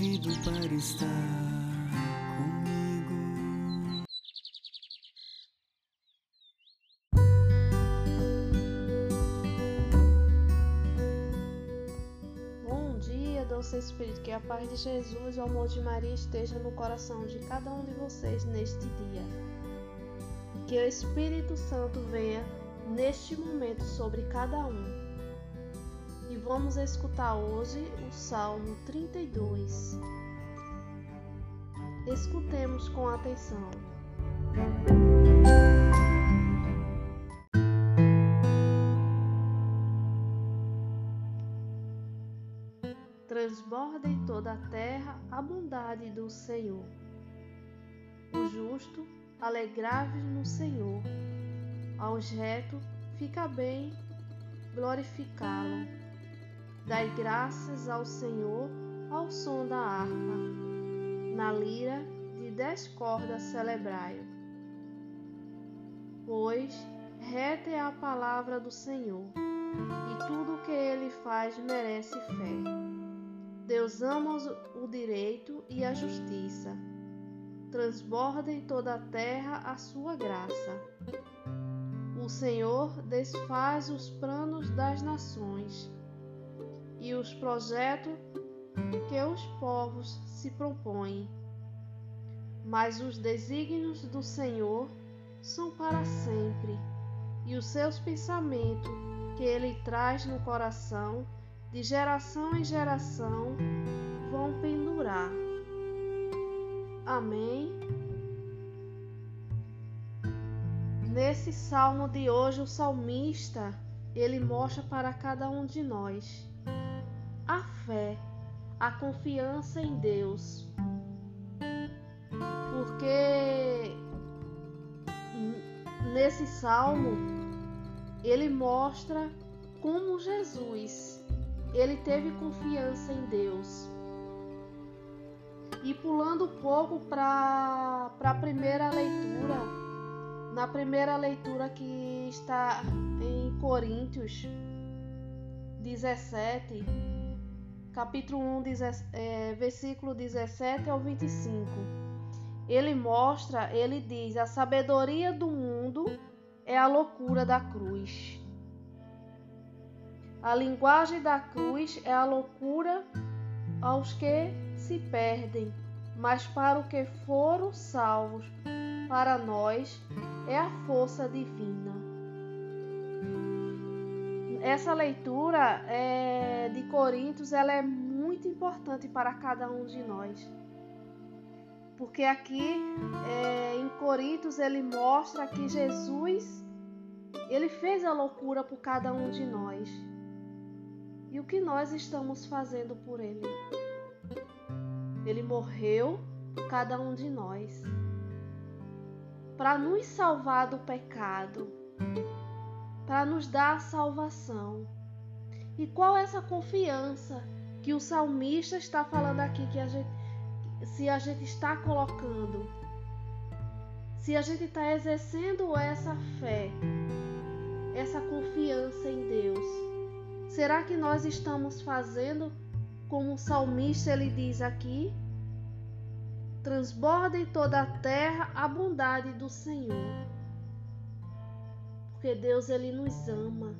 convido para estar comigo. Bom dia, doce Espírito, que a paz de Jesus e o amor de Maria esteja no coração de cada um de vocês neste dia. Que o Espírito Santo venha neste momento sobre cada um. Vamos escutar hoje o Salmo 32. Escutemos com atenção. Transborda em toda a terra a bondade do Senhor. O justo alegrai-vos no Senhor. Aos retos fica bem glorificá-lo. Dai graças ao Senhor ao som da harpa. Na lira de dez cordas celebrai-o. Pois reta é a palavra do Senhor, e tudo o que ele faz merece fé. Deus ama o direito e a justiça transborda em toda a terra a sua graça. O Senhor desfaz os planos das nações e os projetos que os povos se propõem. Mas os desígnios do Senhor são para sempre, e os seus pensamentos que ele traz no coração, de geração em geração, vão pendurar. Amém. Nesse salmo de hoje, o salmista ele mostra para cada um de nós a fé, a confiança em Deus. Porque nesse salmo ele mostra como Jesus ele teve confiança em Deus. E pulando um pouco para a primeira leitura, na primeira leitura que está em Coríntios 17, capítulo 1, é, versículo 17 ao 25. Ele mostra, ele diz: a sabedoria do mundo é a loucura da cruz. A linguagem da cruz é a loucura aos que se perdem, mas para o que foram salvos, para nós é a força divina. Essa leitura é, de Coríntios ela é muito importante para cada um de nós. Porque aqui é, em Coríntios ele mostra que Jesus ele fez a loucura por cada um de nós. E o que nós estamos fazendo por ele? Ele morreu por cada um de nós para nos salvar do pecado, para nos dar a salvação. E qual é essa confiança que o salmista está falando aqui que a gente, se a gente está colocando, se a gente está exercendo essa fé, essa confiança em Deus, será que nós estamos fazendo como o salmista ele diz aqui, transborda em toda a terra a bondade do Senhor. Porque Deus ele nos ama.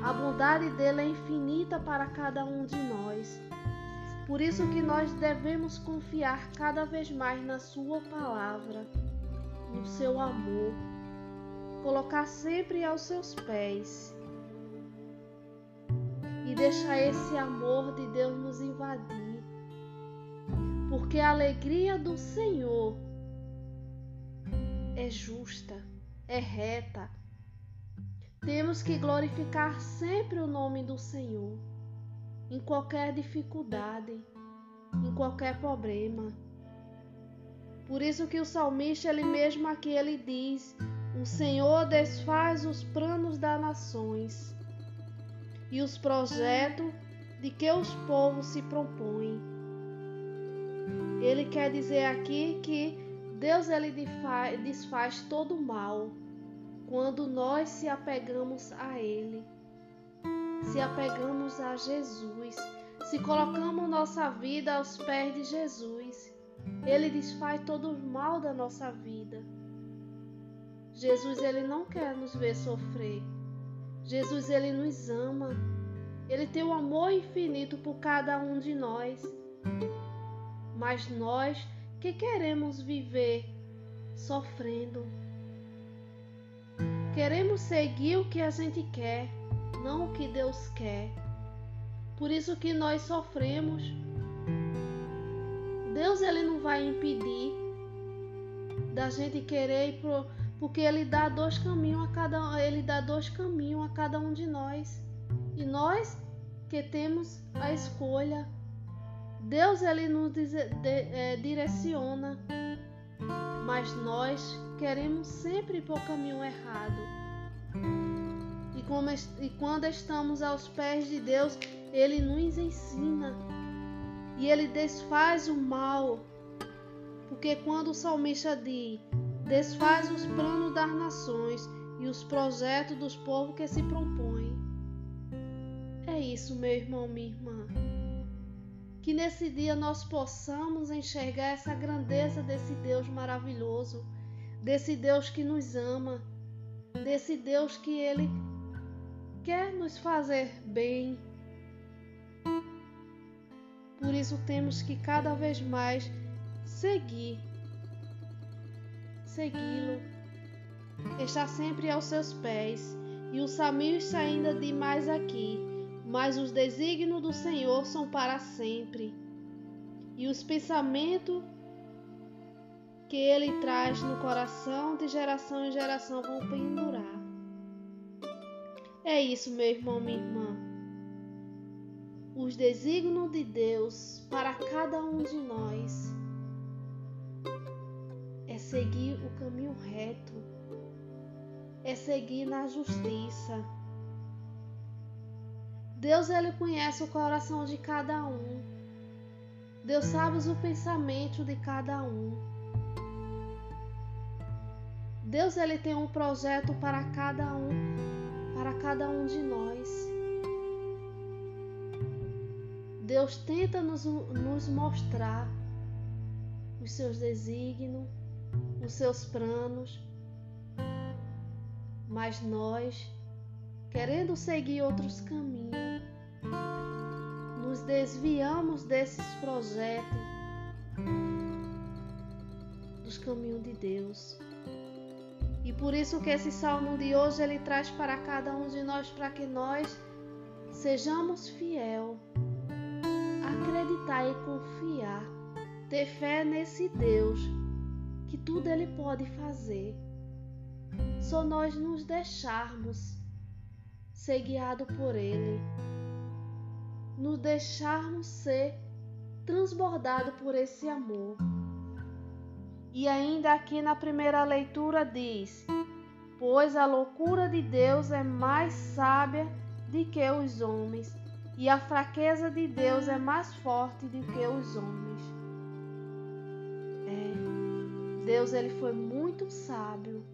A bondade dele é infinita para cada um de nós. Por isso que nós devemos confiar cada vez mais na sua palavra, no seu amor, colocar sempre aos seus pés e deixar esse amor de Deus nos invadir. Porque a alegria do Senhor é justa, é reta. Temos que glorificar sempre o nome do Senhor, em qualquer dificuldade, em qualquer problema. Por isso que o salmista, ele mesmo aqui, ele diz: O Senhor desfaz os planos das nações e os projetos de que os povos se propõem. Ele quer dizer aqui que Deus ele desfaz todo o mal quando nós se apegamos a Ele, se apegamos a Jesus, se colocamos nossa vida aos pés de Jesus. Ele desfaz todo o mal da nossa vida. Jesus ele não quer nos ver sofrer. Jesus ele nos ama. Ele tem um amor infinito por cada um de nós. Mas nós que queremos viver sofrendo. Queremos seguir o que a gente quer, não o que Deus quer. Por isso que nós sofremos. Deus ele não vai impedir da gente querer pro porque ele dá dois caminhos a cada ele dá dois caminhos a cada um de nós. E nós que temos a escolha. Deus ele nos é, direciona, mas nós queremos sempre ir para o caminho errado. E, como, e quando estamos aos pés de Deus, Ele nos ensina e Ele desfaz o mal. Porque quando o salmista diz: desfaz os planos das nações e os projetos dos povos que se propõem. É isso, meu irmão, minha irmã. Que nesse dia nós possamos enxergar essa grandeza desse Deus maravilhoso, desse Deus que nos ama, desse Deus que Ele quer nos fazer bem. Por isso temos que cada vez mais seguir segui-lo. Está sempre aos seus pés, e os caminhos ainda de mais aqui, mas os desígnios do Senhor são para sempre, e os pensamentos que ele traz no coração de geração em geração vão pendurar. É isso, meu irmão, minha irmã. Os desígnios de Deus para cada um de nós seguir o caminho reto, é seguir na justiça. Deus ele conhece o coração de cada um. Deus sabe o pensamento de cada um. Deus ele tem um projeto para cada um, para cada um de nós. Deus tenta nos, nos mostrar os seus desígnios, os seus planos, mas nós, querendo seguir outros caminhos, nos desviamos desses projetos, dos caminhos de Deus. E por isso que esse salmo de hoje ele traz para cada um de nós para que nós sejamos fiel, acreditar e confiar, ter fé nesse Deus que tudo Ele pode fazer. Só nós nos deixarmos ser guiado por Ele, nos deixarmos ser transbordado por esse amor. E ainda aqui na primeira leitura diz: Pois a loucura de Deus é mais sábia do que os homens, e a fraqueza de Deus é mais forte do que os homens. Deus ele foi muito sábio,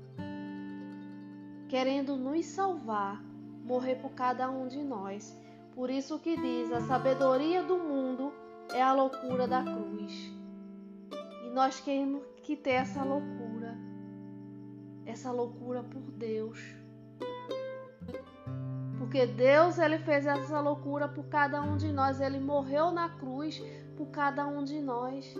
querendo nos salvar, morrer por cada um de nós. Por isso que diz: a sabedoria do mundo é a loucura da cruz. E nós queremos que ter essa loucura, essa loucura por Deus. Porque Deus ele fez essa loucura por cada um de nós, ele morreu na cruz por cada um de nós.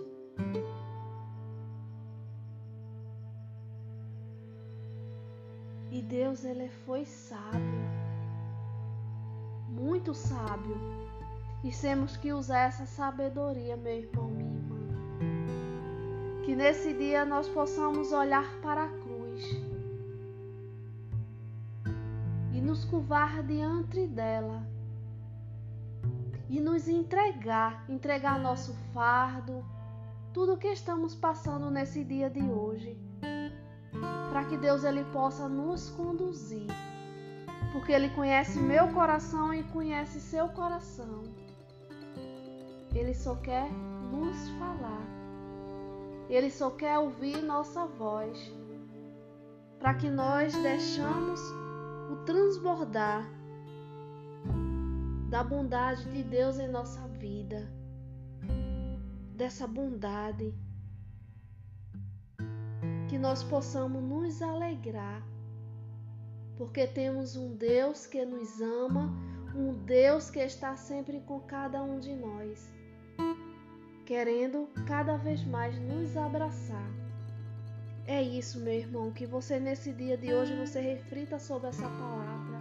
E Deus ele foi sábio, muito sábio. E temos que usar essa sabedoria, meu irmão, minha. Que nesse dia nós possamos olhar para a cruz e nos curvar diante dela e nos entregar, entregar nosso fardo, tudo o que estamos passando nesse dia de hoje para que Deus ele possa nos conduzir. Porque ele conhece meu coração e conhece seu coração. Ele só quer nos falar. Ele só quer ouvir nossa voz, para que nós deixamos o transbordar da bondade de Deus em nossa vida, dessa bondade, que nós possamos nos alegrar, porque temos um Deus que nos ama, um Deus que está sempre com cada um de nós, querendo cada vez mais nos abraçar. É isso, meu irmão, que você nesse dia de hoje você reflita sobre essa palavra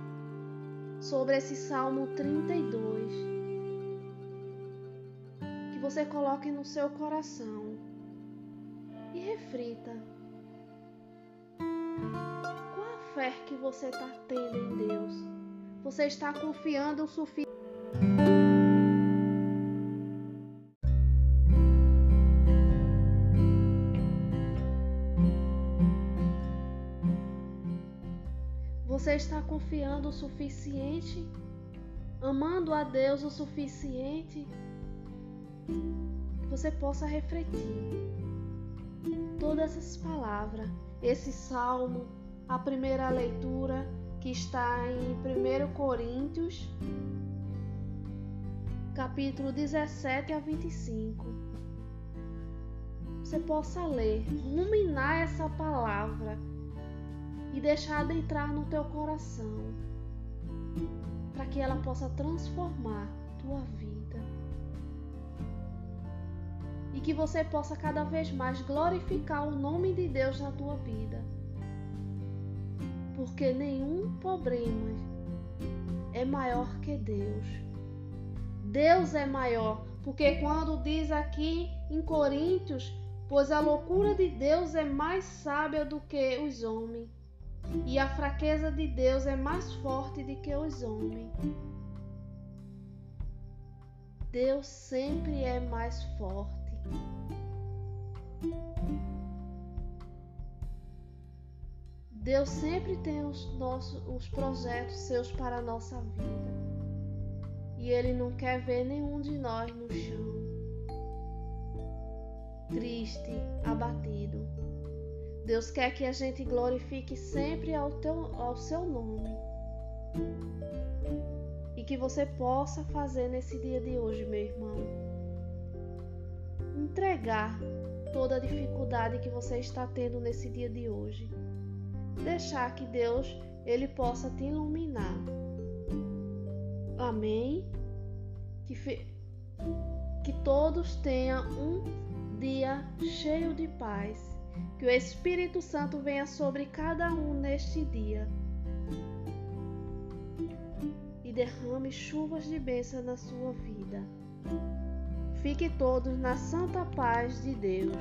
sobre esse Salmo 32. Que você coloque no seu coração e reflita. Qual a fé que você está tendo em Deus? Você está confiando o suficiente? Você está confiando o suficiente? Amando a Deus o suficiente? Que você possa refletir todas essas palavras, esse salmo, a primeira leitura que está em 1 Coríntios, capítulo 17 a 25. Você possa ler, ruminar essa palavra e deixar entrar no teu coração, para que ela possa transformar tua vida. E que você possa cada vez mais glorificar o nome de Deus na tua vida. Porque nenhum problema é maior que Deus. Deus é maior, porque quando diz aqui em Coríntios, pois a loucura de Deus é mais sábia do que os homens e a fraqueza de Deus é mais forte do que os homens. Deus sempre é mais forte. Deus sempre tem os nossos os projetos seus para a nossa vida. E ele não quer ver nenhum de nós no chão. Triste, abatido. Deus quer que a gente glorifique sempre ao, teu, ao seu nome. E que você possa fazer nesse dia de hoje, meu irmão. Entregar toda a dificuldade que você está tendo nesse dia de hoje. Deixar que Deus ele possa te iluminar. Amém. Que, que todos tenham um dia cheio de paz que o Espírito Santo venha sobre cada um neste dia e derrame chuvas de bênção na sua vida. Fique todos na santa paz de Deus.